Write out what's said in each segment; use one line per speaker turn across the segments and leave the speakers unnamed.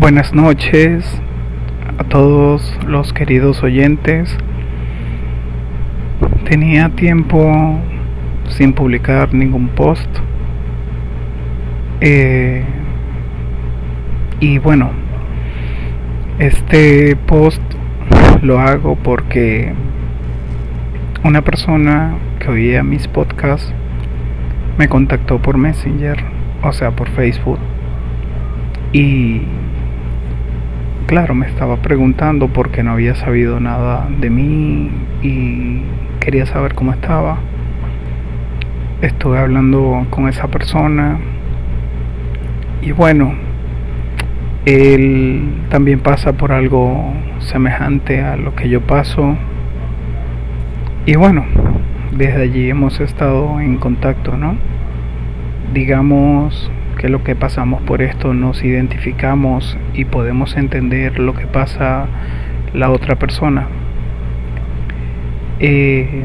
Buenas noches a todos los queridos oyentes. Tenía tiempo sin publicar ningún post. Eh, y bueno, este post lo hago porque una persona que oía mis podcasts me contactó por Messenger, o sea, por Facebook. Y claro, me estaba preguntando por qué no había sabido nada de mí y quería saber cómo estaba. Estuve hablando con esa persona y bueno, él también pasa por algo semejante a lo que yo paso. Y bueno, desde allí hemos estado en contacto, ¿no? Digamos que lo que pasamos por esto nos identificamos y podemos entender lo que pasa la otra persona. Eh,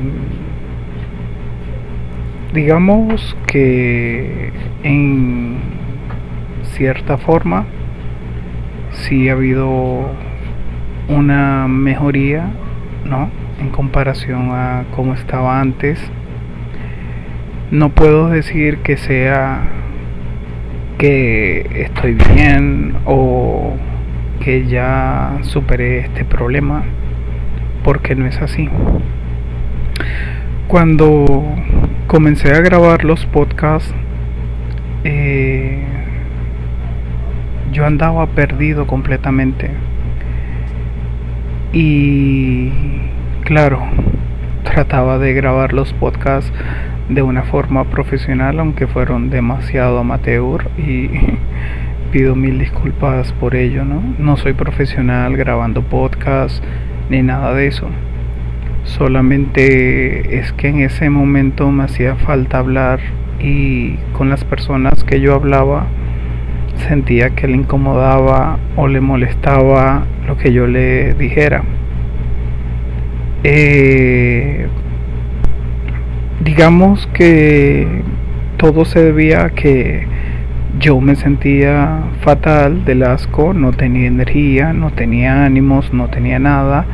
digamos que en cierta forma sí ha habido una mejoría, ¿no? En comparación a cómo estaba antes. No puedo decir que sea que estoy bien o que ya superé este problema, porque no es así. Cuando comencé a grabar los podcasts, eh, yo andaba perdido completamente. Y claro, trataba de grabar los podcasts de una forma profesional, aunque fueron demasiado amateur y pido mil disculpas por ello, ¿no? No soy profesional grabando podcasts ni nada de eso. Solamente es que en ese momento me hacía falta hablar y con las personas que yo hablaba sentía que le incomodaba o le molestaba lo que yo le dijera. Eh, digamos que todo se debía a que yo me sentía fatal del asco, no tenía energía, no tenía ánimos, no tenía nada,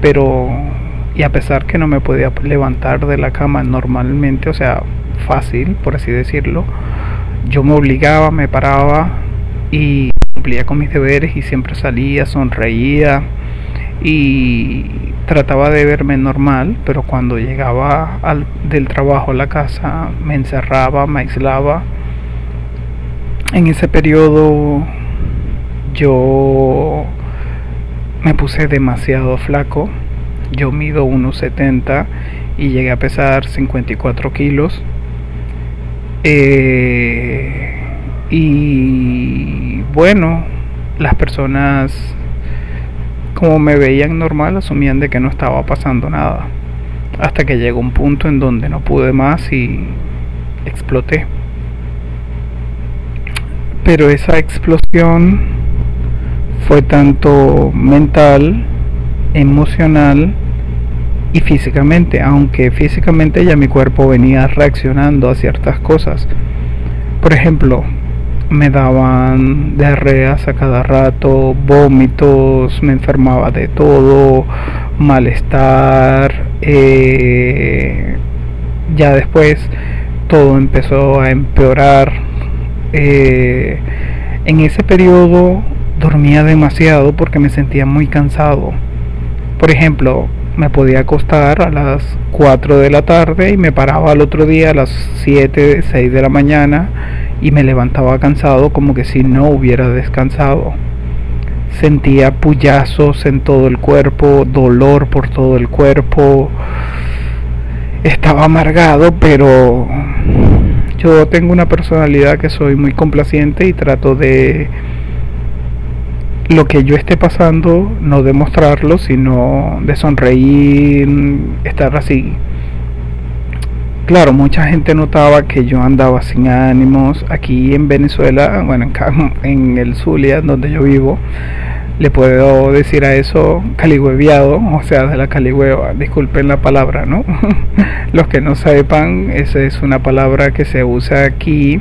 pero y a pesar que no me podía levantar de la cama normalmente, o sea, fácil, por así decirlo, yo me obligaba, me paraba y cumplía con mis deberes y siempre salía, sonreía y trataba de verme normal, pero cuando llegaba al, del trabajo a la casa me encerraba, me aislaba. En ese periodo yo me puse demasiado flaco. Yo mido 1,70 y llegué a pesar 54 kilos. Eh, y bueno, las personas como me veían normal asumían de que no estaba pasando nada. Hasta que llegó un punto en donde no pude más y exploté. Pero esa explosión fue tanto mental, emocional y físicamente, aunque físicamente ya mi cuerpo venía reaccionando a ciertas cosas. Por ejemplo, me daban diarreas a cada rato, vómitos, me enfermaba de todo, malestar. Eh, ya después todo empezó a empeorar. Eh, en ese periodo dormía demasiado porque me sentía muy cansado. Por ejemplo, me podía acostar a las 4 de la tarde y me paraba al otro día a las 7, 6 de la mañana y me levantaba cansado como que si no hubiera descansado. Sentía puyazos en todo el cuerpo, dolor por todo el cuerpo. Estaba amargado, pero yo tengo una personalidad que soy muy complaciente y trato de lo que yo esté pasando, no demostrarlo, sino de sonreír, estar así Claro, mucha gente notaba que yo andaba sin ánimos. Aquí en Venezuela, bueno, en, el Zulia, donde yo vivo, le puedo decir a eso caligüeviado, o sea, de la caligüeva, disculpen la palabra, ¿no? Los que no sepan, esa es una palabra que se usa aquí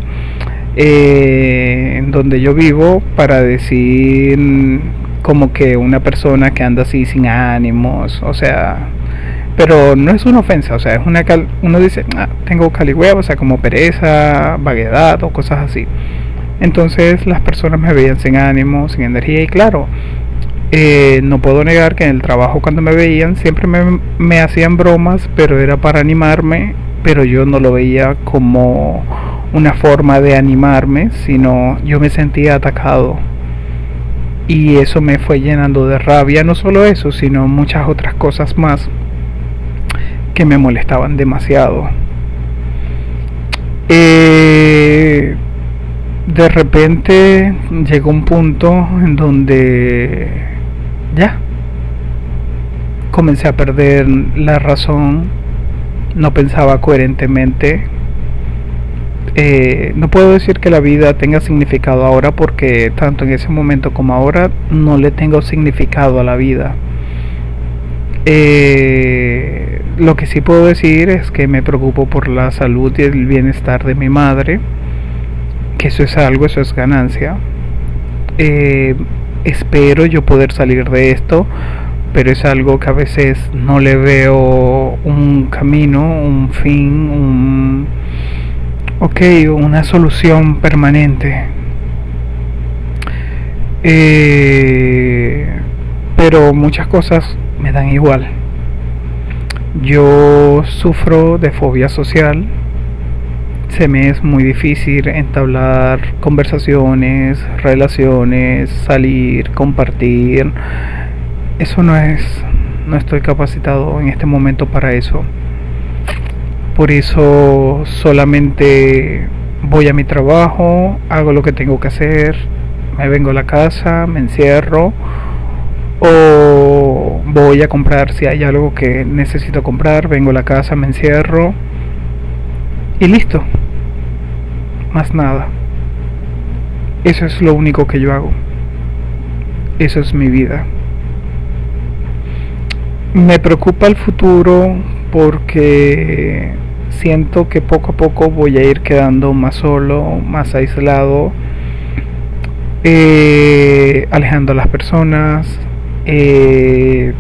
eh, donde yo vivo para decir como que una persona que anda así sin ánimos, o sea, pero no es una ofensa, o sea, es una cal uno dice, ah, tengo caligüeo, o sea, como pereza, vaguedad o cosas así. Entonces las personas me veían sin ánimo, sin energía y claro, eh, no puedo negar que en el trabajo cuando me veían siempre me, me hacían bromas, pero era para animarme, pero yo no lo veía como una forma de animarme, sino yo me sentía atacado y eso me fue llenando de rabia, no solo eso, sino muchas otras cosas más que me molestaban demasiado. Eh, de repente llegó un punto en donde ya comencé a perder la razón, no pensaba coherentemente, eh, no puedo decir que la vida tenga significado ahora porque tanto en ese momento como ahora no le tengo significado a la vida. Eh, lo que sí puedo decir es que me preocupo por la salud y el bienestar de mi madre, que eso es algo, eso es ganancia. Eh, espero yo poder salir de esto, pero es algo que a veces no le veo un camino, un fin, un ok, una solución permanente. Eh, pero muchas cosas me dan igual. Yo sufro de fobia social. Se me es muy difícil entablar conversaciones, relaciones, salir, compartir. Eso no es, no estoy capacitado en este momento para eso. Por eso solamente voy a mi trabajo, hago lo que tengo que hacer, me vengo a la casa, me encierro o voy a comprar si hay algo que necesito comprar, vengo a la casa, me encierro y listo. Más nada. Eso es lo único que yo hago. Eso es mi vida. Me preocupa el futuro porque siento que poco a poco voy a ir quedando más solo, más aislado, eh, alejando a las personas. Eh,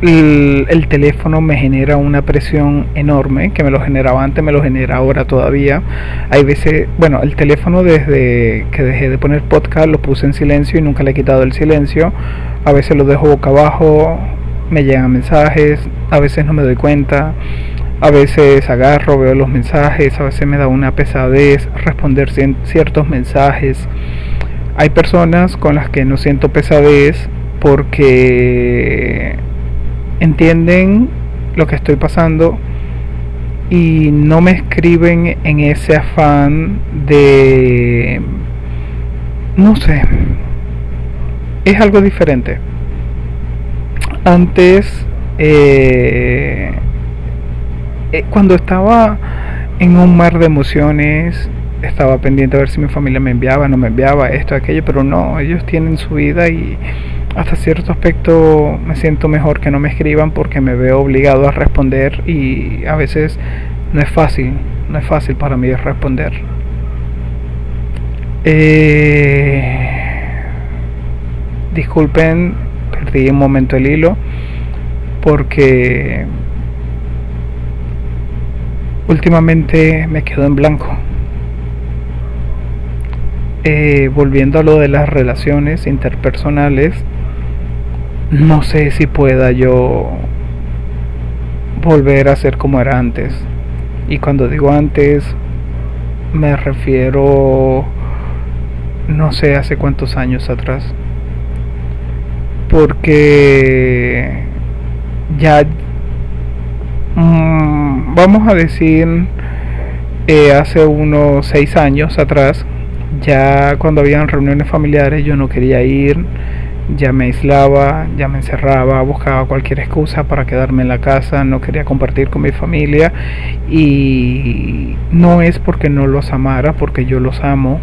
el, el, teléfono me genera una presión enorme, que me lo generaba antes, me lo genera ahora todavía. Hay veces, bueno, el teléfono desde que dejé de poner podcast lo puse en silencio y nunca le he quitado el silencio. A veces lo dejo boca abajo, me llegan mensajes, a veces no me doy cuenta. A veces agarro, veo los mensajes, a veces me da una pesadez responder ciertos mensajes. Hay personas con las que no siento pesadez porque entienden lo que estoy pasando y no me escriben en ese afán de... no sé, es algo diferente. Antes eh, eh, cuando estaba en un mar de emociones, estaba pendiente a ver si mi familia me enviaba, no me enviaba esto, aquello, pero no, ellos tienen su vida y hasta cierto aspecto me siento mejor que no me escriban porque me veo obligado a responder y a veces no es fácil, no es fácil para mí responder. Eh, disculpen, perdí un momento el hilo porque últimamente me quedo en blanco. Eh, volviendo a lo de las relaciones interpersonales, no sé si pueda yo volver a ser como era antes. Y cuando digo antes, me refiero, no sé, hace cuántos años atrás. Porque ya Mm, vamos a decir, eh, hace unos seis años atrás, ya cuando habían reuniones familiares yo no quería ir, ya me aislaba, ya me encerraba, buscaba cualquier excusa para quedarme en la casa, no quería compartir con mi familia y no es porque no los amara, porque yo los amo,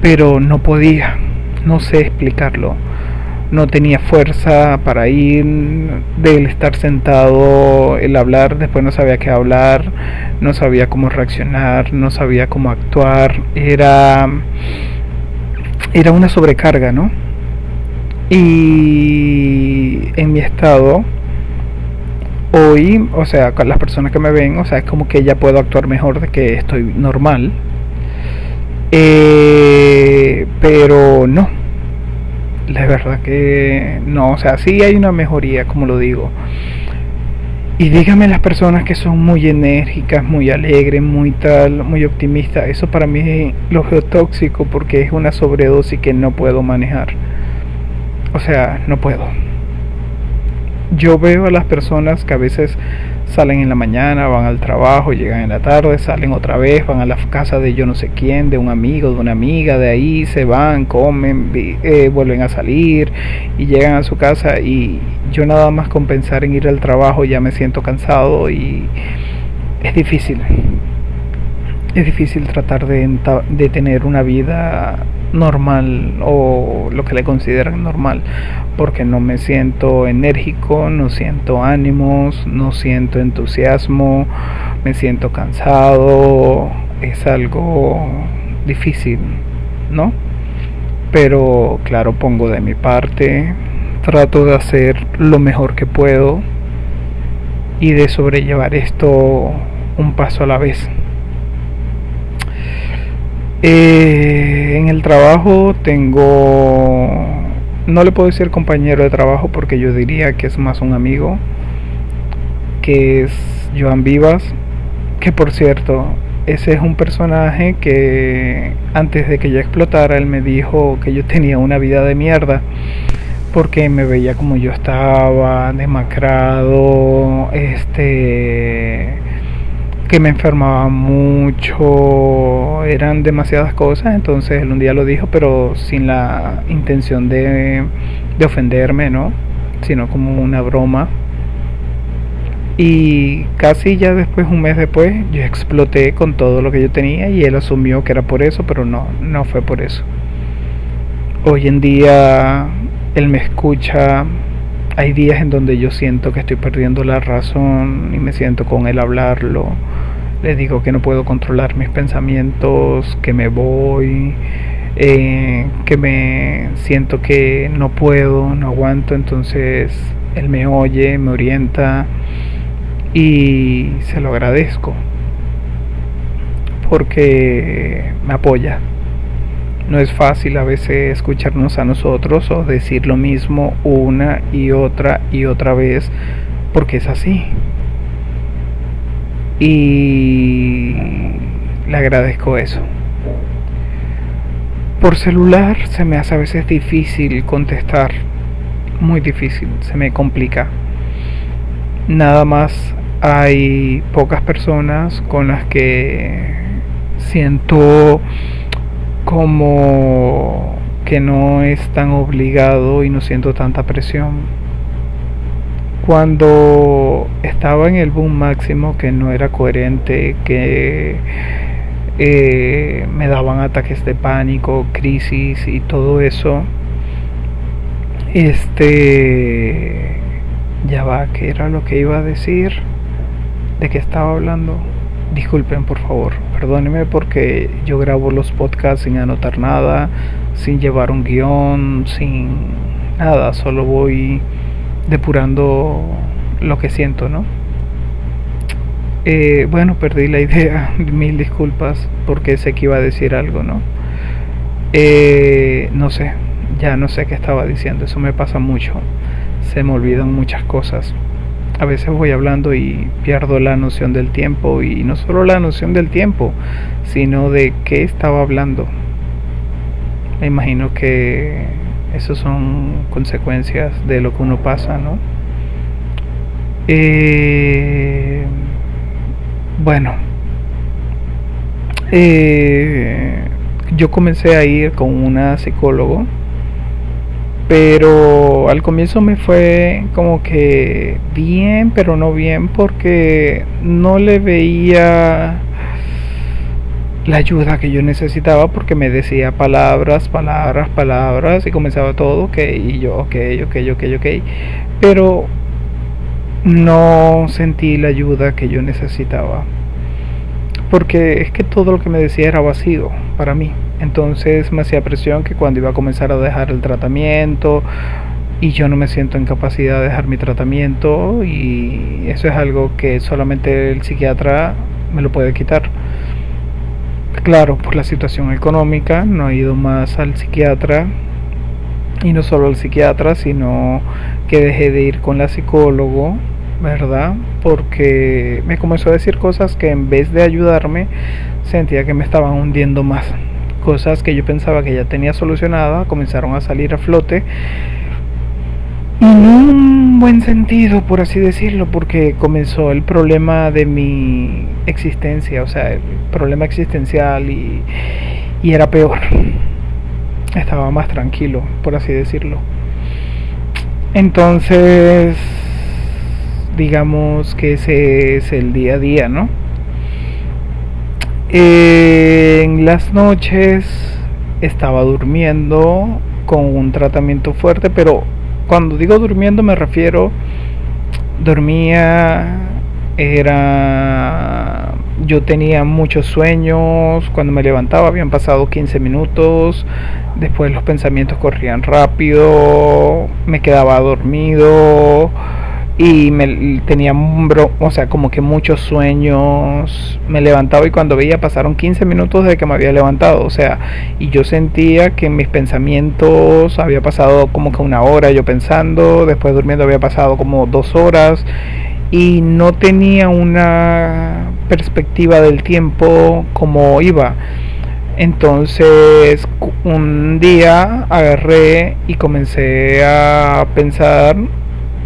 pero no podía, no sé explicarlo. No tenía fuerza para ir, del estar sentado, el hablar, después no sabía qué hablar, no sabía cómo reaccionar, no sabía cómo actuar, era, era una sobrecarga, ¿no? Y en mi estado, hoy, o sea, las personas que me ven, o sea, es como que ya puedo actuar mejor de que estoy normal. Eh, pero no, la verdad que no, o sea, sí hay una mejoría, como lo digo. Y dígame las personas que son muy enérgicas, muy alegres, muy tal, muy optimistas, eso para mí lo veo tóxico porque es una sobredosis que no puedo manejar. O sea, no puedo yo veo a las personas que a veces salen en la mañana, van al trabajo, llegan en la tarde, salen otra vez, van a la casa de yo no sé quién, de un amigo, de una amiga, de ahí se van, comen, eh, vuelven a salir y llegan a su casa y yo nada más con pensar en ir al trabajo ya me siento cansado y es difícil. Es difícil tratar de, tener una vida normal o lo que le consideran normal porque no me siento enérgico, no siento ánimos, no siento entusiasmo, me siento cansado, es algo difícil, ¿no? Pero claro, pongo de mi parte, trato de hacer lo mejor que puedo y de sobrellevar esto un paso a la vez. Eh, en el trabajo tengo, no le puedo decir compañero de trabajo porque yo diría que es más un amigo, que es Joan Vivas, que por cierto, ese es un personaje que antes de que yo explotara, él me dijo que yo tenía una vida de mierda porque me veía como yo estaba, demacrado, este que me enfermaba mucho, eran demasiadas cosas, entonces él un día lo dijo, pero sin la intención de, de ofenderme, ¿no? Sino como una broma. Y casi ya después, un mes después, yo exploté con todo lo que yo tenía y él asumió que era por eso, pero no, no fue por eso. Hoy en día él me escucha, hay días en donde yo siento que estoy perdiendo la razón y me siento con él hablarlo le digo que no puedo controlar mis pensamientos, que me voy, eh, que me siento que no puedo, no aguanto, entonces él me oye, me orienta y se lo agradezco porque me apoya. No es fácil a veces escucharnos a nosotros o decir lo mismo una y otra y otra vez porque es así y le agradezco eso. Por celular se me hace a veces difícil contestar, muy difícil, se me complica. Nada más hay pocas personas con las que siento como que no es tan obligado y no siento tanta presión cuando estaba en el boom máximo que no era coherente, que eh, me daban ataques de pánico, crisis y todo eso, este, ya va, ¿qué era lo que iba a decir? ¿De qué estaba hablando? Disculpen por favor, perdónenme porque yo grabo los podcasts sin anotar nada, sin llevar un guion, sin nada, solo voy depurando lo que siento, ¿no? Eh, bueno, perdí la idea, mil disculpas porque sé que iba a decir algo, ¿no? Eh, no sé, ya no sé qué estaba diciendo, eso me pasa mucho, se me olvidan muchas cosas. A veces voy hablando y pierdo la noción del tiempo y no solo la noción del tiempo, sino de qué estaba hablando. Me imagino que esas son consecuencias de lo que uno pasa, ¿no? Eh, bueno, eh, yo comencé a ir con una psicólogo, pero al comienzo me fue como que bien, pero no bien, porque no le veía la ayuda que yo necesitaba porque me decía palabras, palabras, palabras y comenzaba todo, ok, y yo, ok, ok, ok, ok, pero no sentí la ayuda que yo necesitaba porque es que todo lo que me decía era vacío para mí. Entonces me hacía presión que cuando iba a comenzar a dejar el tratamiento y yo no me siento en capacidad de dejar mi tratamiento y eso es algo que solamente el psiquiatra me lo puede quitar. Claro, por la situación económica no he ido más al psiquiatra y no solo al psiquiatra, sino que dejé de ir con la psicólogo ¿verdad? Porque me comenzó a decir cosas que en vez de ayudarme sentía que me estaban hundiendo más. Cosas que yo pensaba que ya tenía solucionada comenzaron a salir a flote. Y en un buen sentido, por así decirlo, porque comenzó el problema de mi existencia, o sea, el problema existencial y, y era peor. Estaba más tranquilo, por así decirlo. Entonces digamos que ese es el día a día, ¿no? En las noches estaba durmiendo con un tratamiento fuerte, pero cuando digo durmiendo me refiero, dormía, era, yo tenía muchos sueños, cuando me levantaba habían pasado 15 minutos, después los pensamientos corrían rápido, me quedaba dormido, y me tenía o sea, como que muchos sueños, me levantaba y cuando veía pasaron 15 minutos de que me había levantado, o sea, y yo sentía que mis pensamientos había pasado como que una hora yo pensando, después durmiendo había pasado como dos horas y no tenía una perspectiva del tiempo como iba. Entonces un día agarré y comencé a pensar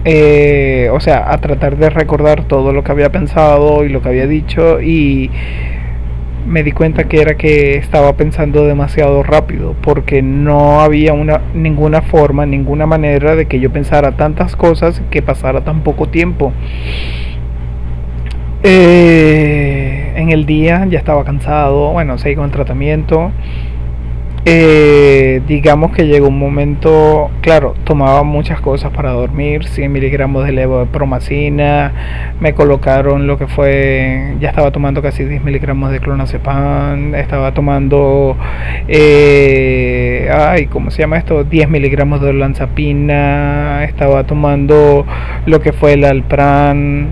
eh, o sea, a tratar de recordar todo lo que había pensado y lo que había dicho y me di cuenta que era que estaba pensando demasiado rápido porque no había una ninguna forma, ninguna manera de que yo pensara tantas cosas que pasara tan poco tiempo. Eh, en el día ya estaba cansado, bueno, seguí con el tratamiento eh, digamos que llegó un momento, claro, tomaba muchas cosas para dormir, 100 miligramos de levopromacina, me colocaron lo que fue, ya estaba tomando casi 10 miligramos de clonazepam, estaba tomando, eh, ay, ¿cómo se llama esto? 10 miligramos de lanzapina, estaba tomando lo que fue el alpran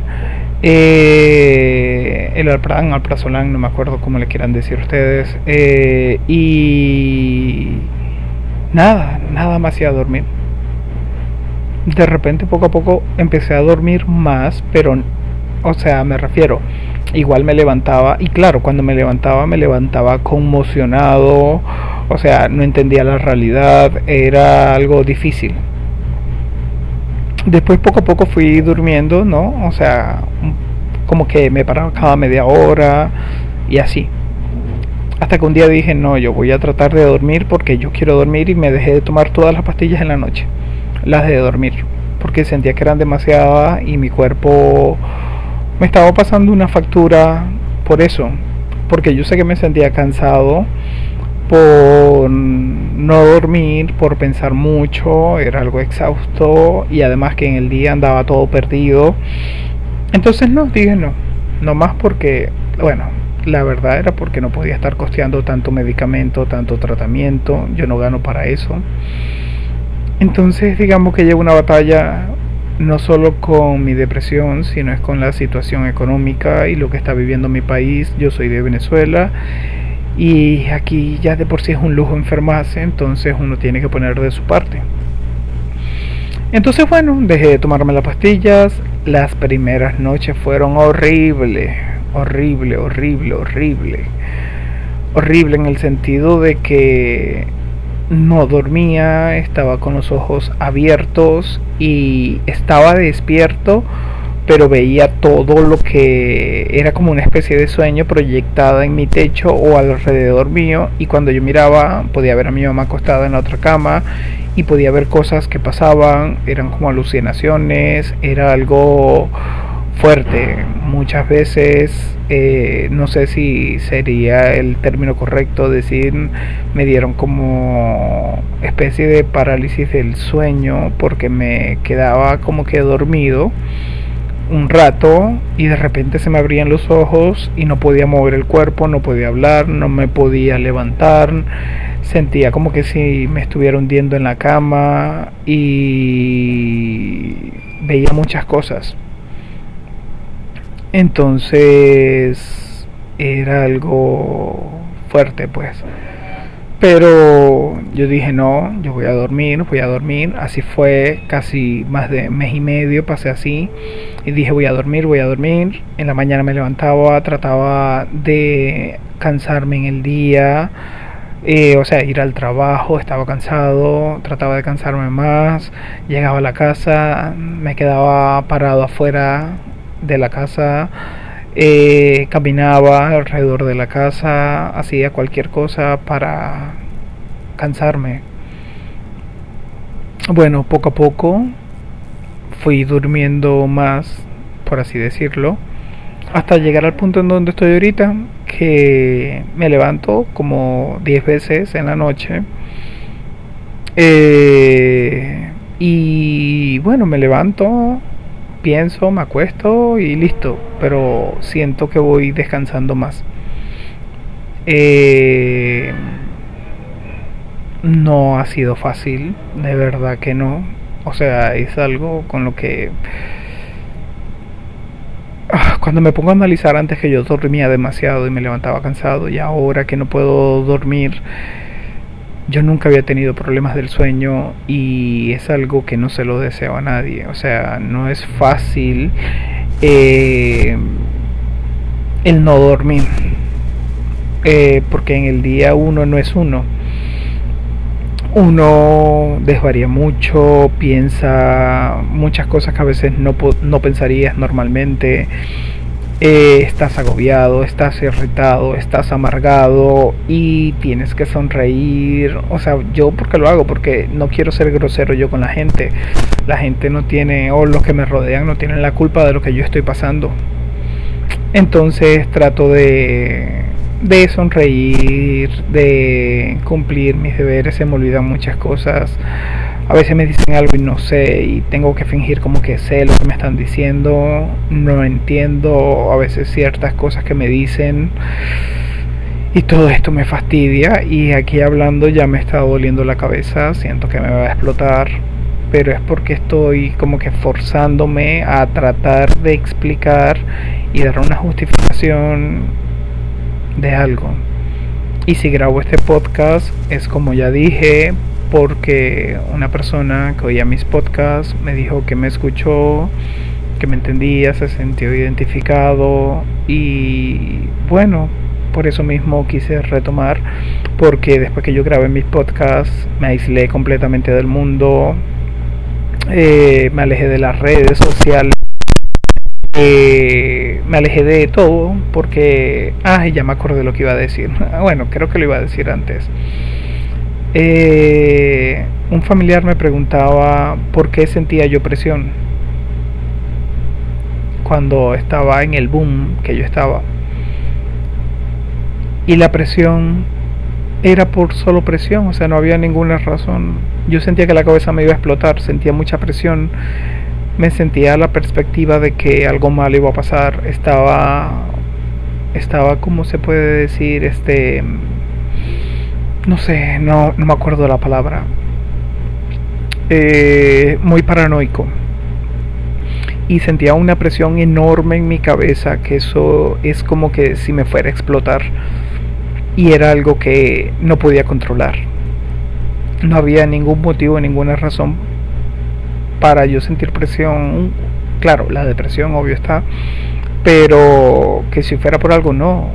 eh, el Alpran, Alprazolam, no me acuerdo cómo le quieran decir ustedes, eh, y nada, nada más iba a dormir. De repente, poco a poco, empecé a dormir más, pero, o sea, me refiero, igual me levantaba, y claro, cuando me levantaba, me levantaba conmocionado, o sea, no entendía la realidad, era algo difícil después poco a poco fui durmiendo, ¿no? O sea, como que me paraba cada media hora y así. Hasta que un día dije, no, yo voy a tratar de dormir porque yo quiero dormir y me dejé de tomar todas las pastillas en la noche, las de dormir, porque sentía que eran demasiadas y mi cuerpo me estaba pasando una factura por eso, porque yo sé que me sentía cansado por no dormir, por pensar mucho, era algo exhausto y además que en el día andaba todo perdido. Entonces no, dije no, no más porque, bueno, la verdad era porque no podía estar costeando tanto medicamento, tanto tratamiento, yo no gano para eso. Entonces digamos que llevo una batalla no solo con mi depresión, sino es con la situación económica y lo que está viviendo mi país. Yo soy de Venezuela y aquí ya de por sí es un lujo enfermarse, entonces uno tiene que poner de su parte. Entonces bueno, dejé de tomarme las pastillas. Las primeras noches fueron horrible, horrible, horrible, horrible. Horrible en el sentido de que no dormía, estaba con los ojos abiertos y estaba despierto pero veía todo lo que era como una especie de sueño proyectada en mi techo o alrededor mío y cuando yo miraba podía ver a mi mamá acostada en la otra cama y podía ver cosas que pasaban, eran como alucinaciones, era algo fuerte. Muchas veces, eh, no sé si sería el término correcto decir, me dieron como especie de parálisis del sueño porque me quedaba como que dormido un rato y de repente se me abrían los ojos y no podía mover el cuerpo, no podía hablar, no me podía levantar, sentía como que si me estuviera hundiendo en la cama y veía muchas cosas. Entonces era algo fuerte pues. Pero yo dije, no, yo voy a dormir, voy a dormir. Así fue casi más de mes y medio, pasé así. Y dije, voy a dormir, voy a dormir. En la mañana me levantaba, trataba de cansarme en el día. Eh, o sea, ir al trabajo, estaba cansado, trataba de cansarme más. Llegaba a la casa, me quedaba parado afuera de la casa eh, caminaba alrededor de la casa, hacía cualquier cosa para cansarme. Bueno, poco a poco fui durmiendo más, por así decirlo, hasta llegar al punto en donde estoy ahorita, que me levanto como 10 veces en la noche. Eh, y bueno, me levanto, pienso, me acuesto y listo, pero siento que voy descansando más. Eh, no ha sido fácil, de verdad que no. O sea, es algo con lo que... Ah, cuando me pongo a analizar antes que yo dormía demasiado y me levantaba cansado y ahora que no puedo dormir yo nunca había tenido problemas del sueño y es algo que no se lo deseo a nadie. O sea, no es fácil eh, el no dormir. Eh, porque en el día uno no es uno. Uno desvaría mucho, piensa muchas cosas que a veces no, no pensarías normalmente. Eh, estás agobiado, estás irritado, estás amargado y tienes que sonreír. O sea, yo porque lo hago, porque no quiero ser grosero yo con la gente. La gente no tiene, o los que me rodean no tienen la culpa de lo que yo estoy pasando. Entonces trato de, de sonreír, de cumplir mis deberes, se me olvidan muchas cosas a veces me dicen algo y no sé y tengo que fingir como que sé lo que me están diciendo, no entiendo a veces ciertas cosas que me dicen y todo esto me fastidia y aquí hablando ya me está doliendo la cabeza, siento que me va a explotar, pero es porque estoy como que forzándome a tratar de explicar y dar una justificación de algo. Y si grabo este podcast es como ya dije porque una persona que oía mis podcasts me dijo que me escuchó, que me entendía, se sintió identificado y bueno, por eso mismo quise retomar, porque después que yo grabé mis podcasts me aislé completamente del mundo, eh, me alejé de las redes sociales. Eh, me alejé de todo porque, ah, ya me acordé lo que iba a decir. Bueno, creo que lo iba a decir antes. Eh, un familiar me preguntaba por qué sentía yo presión cuando estaba en el boom que yo estaba. Y la presión era por solo presión, o sea, no había ninguna razón. Yo sentía que la cabeza me iba a explotar, sentía mucha presión, me sentía la perspectiva de que algo malo iba a pasar, estaba, estaba, ¿cómo se puede decir? Este, no sé, no, no me acuerdo la palabra, eh, muy paranoico. Y sentía una presión enorme en mi cabeza, que eso es como que si me fuera a explotar. Y era algo que no podía controlar. No había ningún motivo, ninguna razón para yo sentir presión. Claro, la depresión obvio está, pero que si fuera por algo no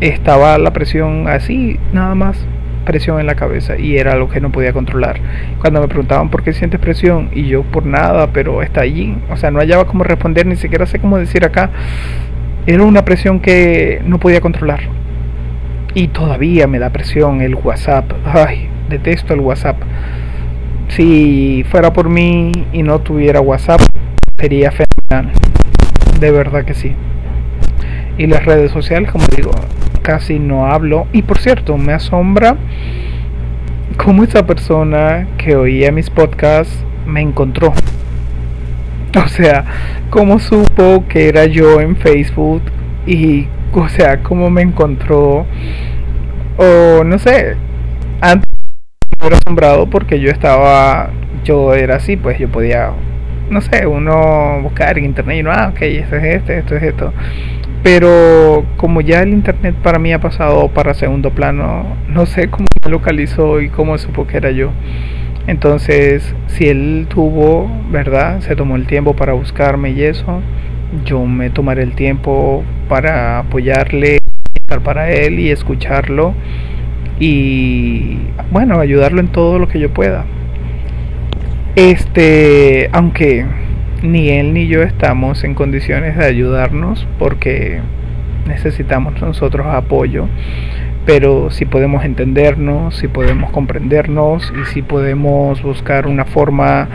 estaba la presión así, nada más presión en la cabeza y era algo que no podía controlar. Cuando me preguntaban por qué sientes presión y yo por nada, pero está allí, o sea, no hallaba cómo responder, ni siquiera sé cómo decir acá. Era una presión que no podía controlar. Y todavía me da presión el WhatsApp. Ay, detesto el WhatsApp. Si fuera por mí y no tuviera WhatsApp, sería fenomenal. de verdad que sí. Y las redes sociales, como digo, casi no hablo. Y por cierto, me asombra cómo esa persona que oía mis podcasts me encontró. O sea, cómo supo que era yo en Facebook y, o sea, cómo me encontró. O no sé, antes era asombrado porque yo estaba, yo era así, pues yo podía, no sé, uno buscar en internet y no, ah, ok, esto es este, esto es esto. Pero como ya el internet para mí ha pasado para segundo plano, no sé cómo me localizó y cómo supo que era yo. Entonces, si él tuvo, ¿verdad? Se tomó el tiempo para buscarme y eso, yo me tomaré el tiempo para apoyarle, estar para él y escucharlo y bueno, ayudarlo en todo lo que yo pueda. Este, aunque ni él ni yo estamos en condiciones de ayudarnos porque necesitamos nosotros apoyo, pero si podemos entendernos, si podemos comprendernos y si podemos buscar una forma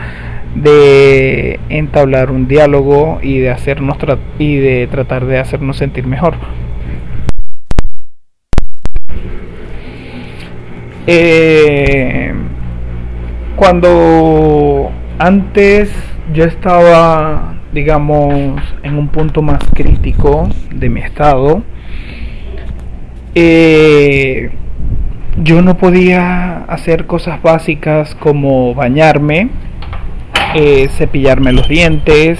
de entablar un diálogo y de hacernos y de tratar de hacernos sentir mejor. Eh, cuando antes yo estaba, digamos, en un punto más crítico de mi estado, eh, yo no podía hacer cosas básicas como bañarme, eh, cepillarme los dientes,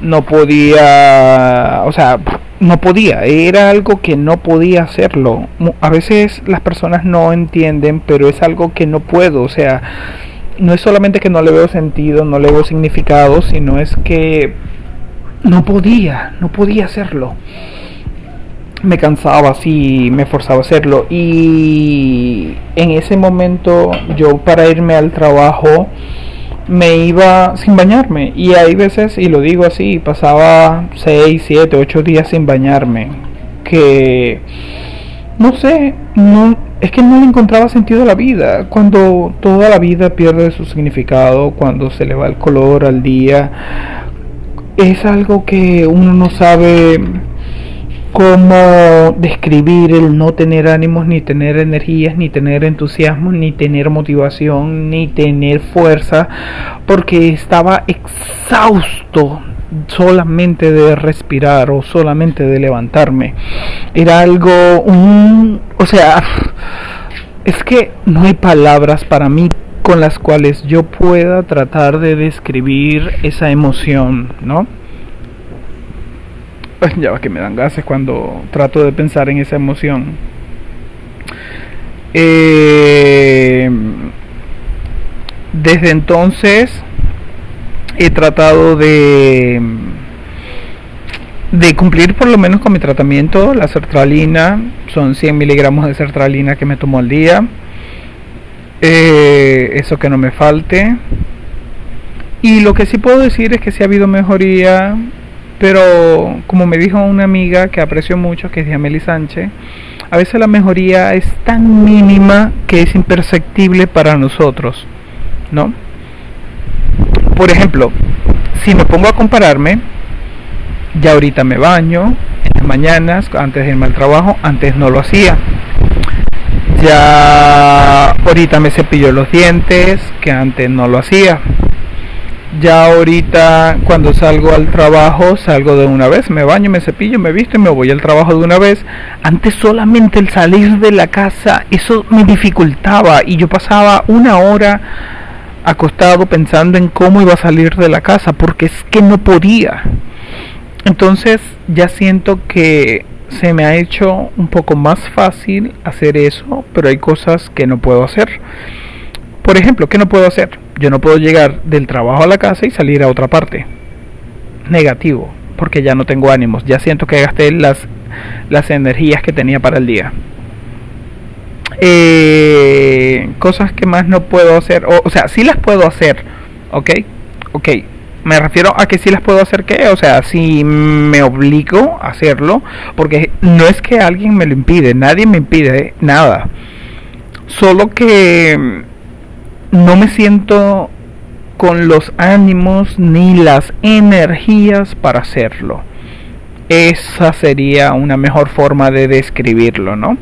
no podía, o sea, no podía, era algo que no podía hacerlo. A veces las personas no entienden, pero es algo que no puedo, o sea, no es solamente que no le veo sentido, no le veo significado, sino es que no podía, no podía hacerlo. Me cansaba así, me forzaba a hacerlo y en ese momento yo para irme al trabajo me iba sin bañarme y hay veces, y lo digo así, pasaba 6, 7, 8 días sin bañarme, que no sé, no es que no le encontraba sentido a la vida. Cuando toda la vida pierde su significado, cuando se le va el color al día, es algo que uno no sabe cómo describir el no tener ánimos, ni tener energías, ni tener entusiasmo, ni tener motivación, ni tener fuerza, porque estaba exhausto solamente de respirar o solamente de levantarme. Era algo, un, o sea, es que no hay palabras para mí con las cuales yo pueda tratar de describir esa emoción, ¿no? Ya va que me dan gases cuando trato de pensar en esa emoción. Eh, desde entonces he tratado de cumplir por lo menos con mi tratamiento, la sertralina, son 100 miligramos de sertralina que me tomo al día, eh, eso que no me falte. Y lo que sí puedo decir es que sí ha habido mejoría, pero como me dijo una amiga que aprecio mucho, que es Diameli Sánchez, a veces la mejoría es tan mínima que es imperceptible para nosotros, ¿no? Por ejemplo, si me pongo a compararme, ya ahorita me baño en las mañanas antes de irme al trabajo, antes no lo hacía. Ya ahorita me cepillo los dientes, que antes no lo hacía. Ya ahorita cuando salgo al trabajo salgo de una vez, me baño, me cepillo, me visto y me voy al trabajo de una vez. Antes solamente el salir de la casa eso me dificultaba y yo pasaba una hora acostado pensando en cómo iba a salir de la casa porque es que no podía. Entonces ya siento que se me ha hecho un poco más fácil hacer eso, pero hay cosas que no puedo hacer. Por ejemplo, ¿qué no puedo hacer? Yo no puedo llegar del trabajo a la casa y salir a otra parte. Negativo, porque ya no tengo ánimos, ya siento que gasté las, las energías que tenía para el día. Eh, cosas que más no puedo hacer, o, o sea, sí las puedo hacer, ¿ok? Ok, me refiero a que si las puedo hacer, ¿qué? O sea, si me obligo a hacerlo, porque no es que alguien me lo impide, nadie me impide nada. Solo que no me siento con los ánimos ni las energías para hacerlo. Esa sería una mejor forma de describirlo, ¿no?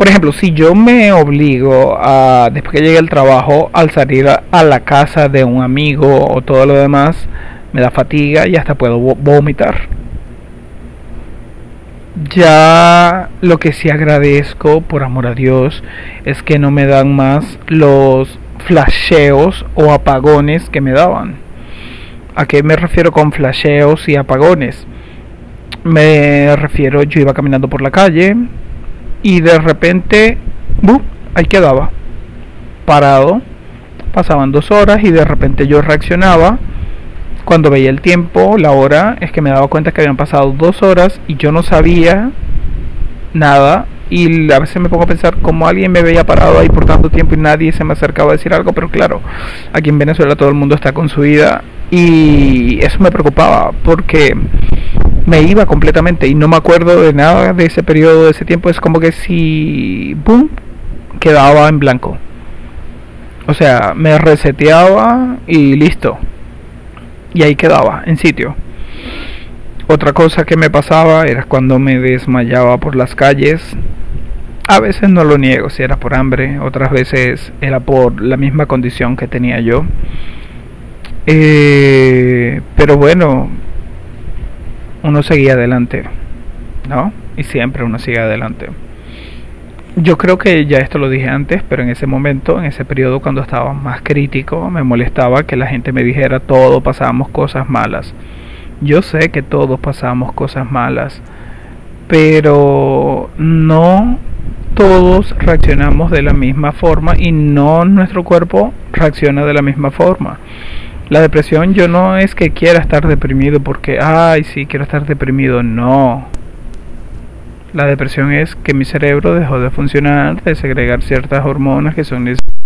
Por ejemplo, si yo me obligo a, después que llegue al trabajo, al salir a la casa de un amigo o todo lo demás, me da fatiga y hasta puedo vomitar. Ya lo que sí agradezco, por amor a Dios, es que no me dan más los flasheos o apagones que me daban. ¿A qué me refiero con flasheos y apagones? Me refiero, yo iba caminando por la calle y de repente, ¡bum! ahí quedaba, parado. Pasaban dos horas y de repente yo reaccionaba. Cuando veía el tiempo, la hora, es que me daba cuenta que habían pasado dos horas y yo no sabía nada y a veces me pongo a pensar cómo alguien me veía parado ahí por tanto tiempo y nadie se me acercaba a decir algo, pero claro, aquí en Venezuela todo el mundo está con su vida y eso me preocupaba porque me iba completamente y no me acuerdo de nada de ese periodo, de ese tiempo, es como que si, boom, quedaba en blanco. O sea, me reseteaba y listo. Y ahí quedaba, en sitio. Otra cosa que me pasaba era cuando me desmayaba por las calles, a veces no lo niego, si era por hambre, otras veces era por la misma condición que tenía yo. Eh, pero bueno, uno seguía adelante, ¿no? Y siempre uno sigue adelante. Yo creo que ya esto lo dije antes, pero en ese momento, en ese periodo cuando estaba más crítico, me molestaba que la gente me dijera todo pasábamos cosas malas. Yo sé que todos pasamos cosas malas, pero no todos reaccionamos de la misma forma y no nuestro cuerpo reacciona de la misma forma. La depresión yo no es que quiera estar deprimido porque, ay, sí, quiero estar deprimido, no. La depresión es que mi cerebro dejó de funcionar, de segregar ciertas hormonas que son necesarias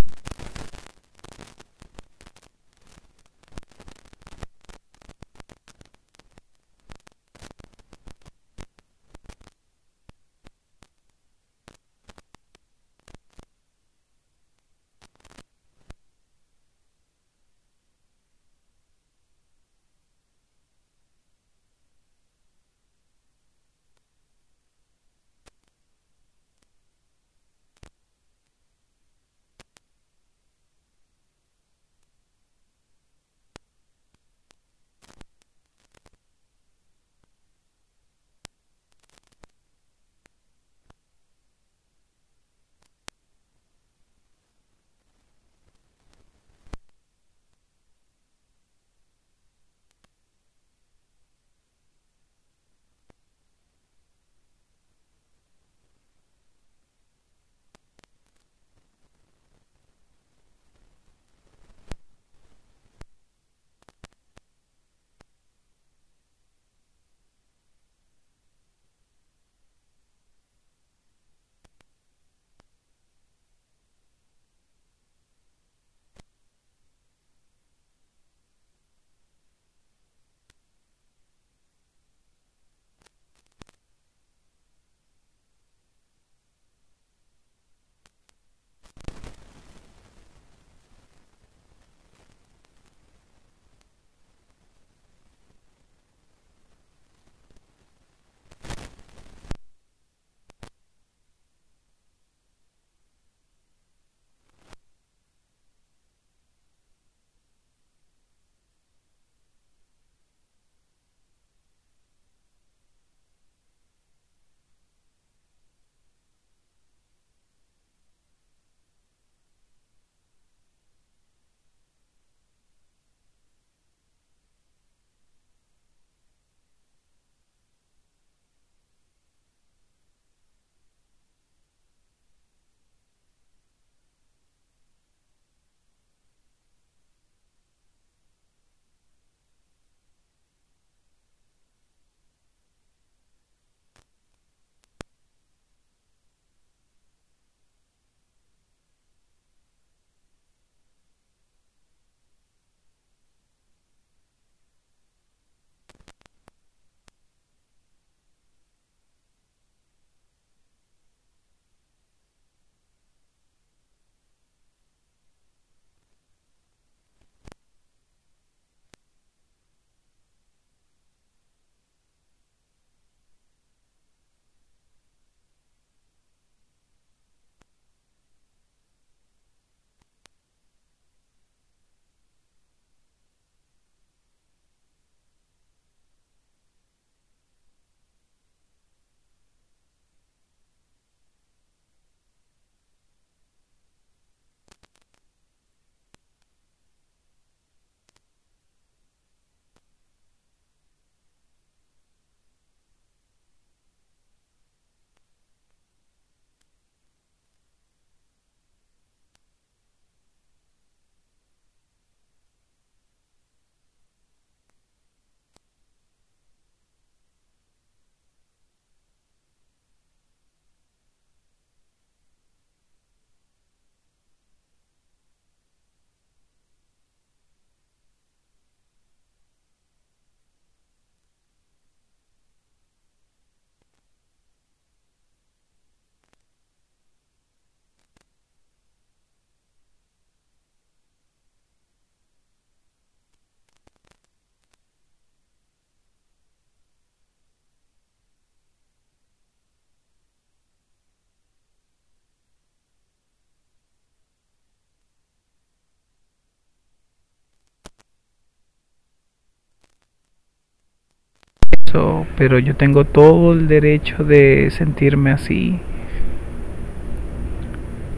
pero yo tengo todo el derecho de sentirme así.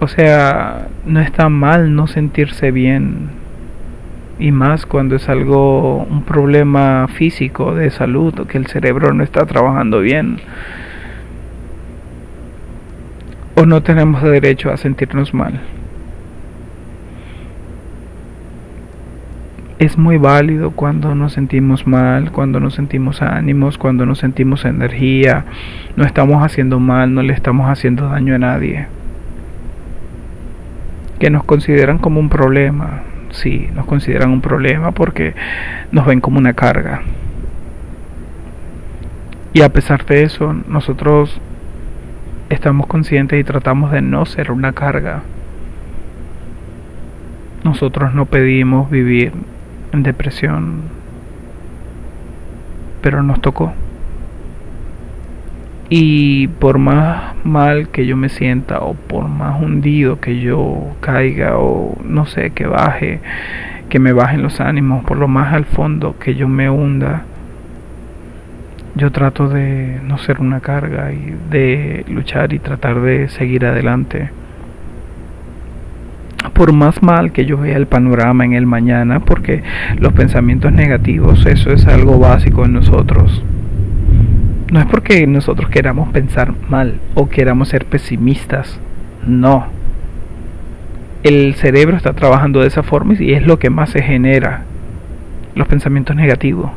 O sea, no está mal no sentirse bien. Y más cuando es algo, un problema físico de salud, o que el cerebro no está trabajando bien. O no tenemos derecho a sentirnos mal. Es muy válido cuando nos sentimos mal, cuando nos sentimos ánimos, cuando nos sentimos energía. No estamos haciendo mal, no le estamos haciendo daño a nadie. Que nos consideran como un problema. Sí, nos consideran un problema porque nos ven como una carga. Y a pesar de eso, nosotros estamos conscientes y tratamos de no ser una carga. Nosotros no pedimos vivir en depresión, pero nos tocó. Y por más mal que yo me sienta o por más hundido que yo caiga o no sé, que baje, que me bajen los ánimos, por lo más al fondo que yo me hunda, yo trato de no ser una carga y de luchar y tratar de seguir adelante por más mal que yo vea el panorama en el mañana, porque los pensamientos negativos, eso es algo básico en nosotros. No es porque nosotros queramos pensar mal o queramos ser pesimistas, no. El cerebro está trabajando de esa forma y es lo que más se genera, los pensamientos negativos.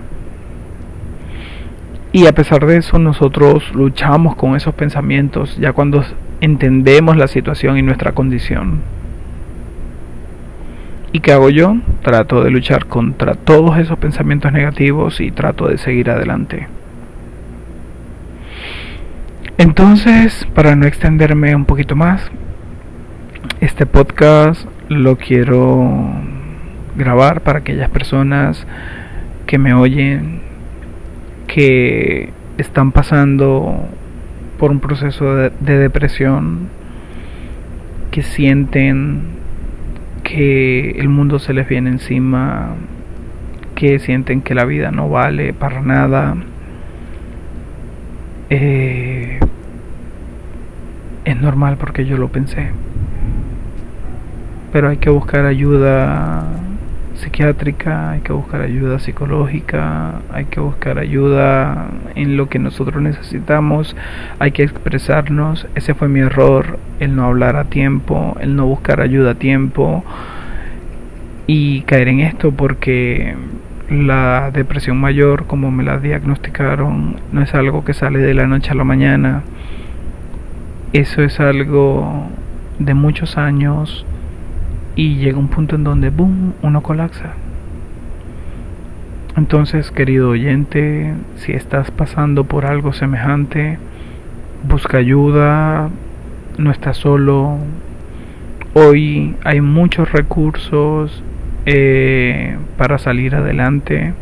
Y a pesar de eso, nosotros luchamos con esos pensamientos ya cuando entendemos la situación y nuestra condición. ¿Y qué hago yo? Trato de luchar contra todos esos pensamientos negativos y trato de seguir adelante. Entonces, para no extenderme un poquito más, este podcast lo quiero grabar para aquellas personas que me oyen, que están pasando por un proceso de, depresión, que sienten que el mundo se les viene encima, que sienten que la vida no vale para nada. Eh, es normal porque yo lo pensé. Pero hay que buscar ayuda psiquiátrica, hay que buscar ayuda psicológica, hay que buscar ayuda en lo que nosotros necesitamos, hay que expresarnos. Ese fue mi error, el no hablar a tiempo, el no buscar ayuda a tiempo y caer en esto porque la depresión mayor, como me la diagnosticaron, no es algo que sale de la noche a la mañana. Eso es algo de muchos años y llega un punto en donde, boom, uno colapsa. Entonces, querido oyente, si estás pasando por algo semejante, busca ayuda, no estás solo. Hoy hay muchos recursos eh, para salir adelante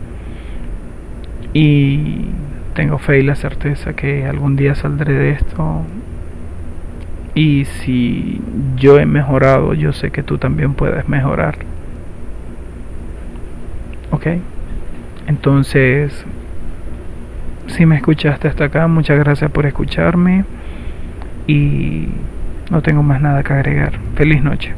y tengo fe y la certeza que algún día saldré de esto y si yo he mejorado, yo sé que tú también puedes mejorar. ¿Ok? Entonces, si me escuchaste hasta acá, muchas gracias por escucharme y no tengo más nada que agregar. Feliz noche.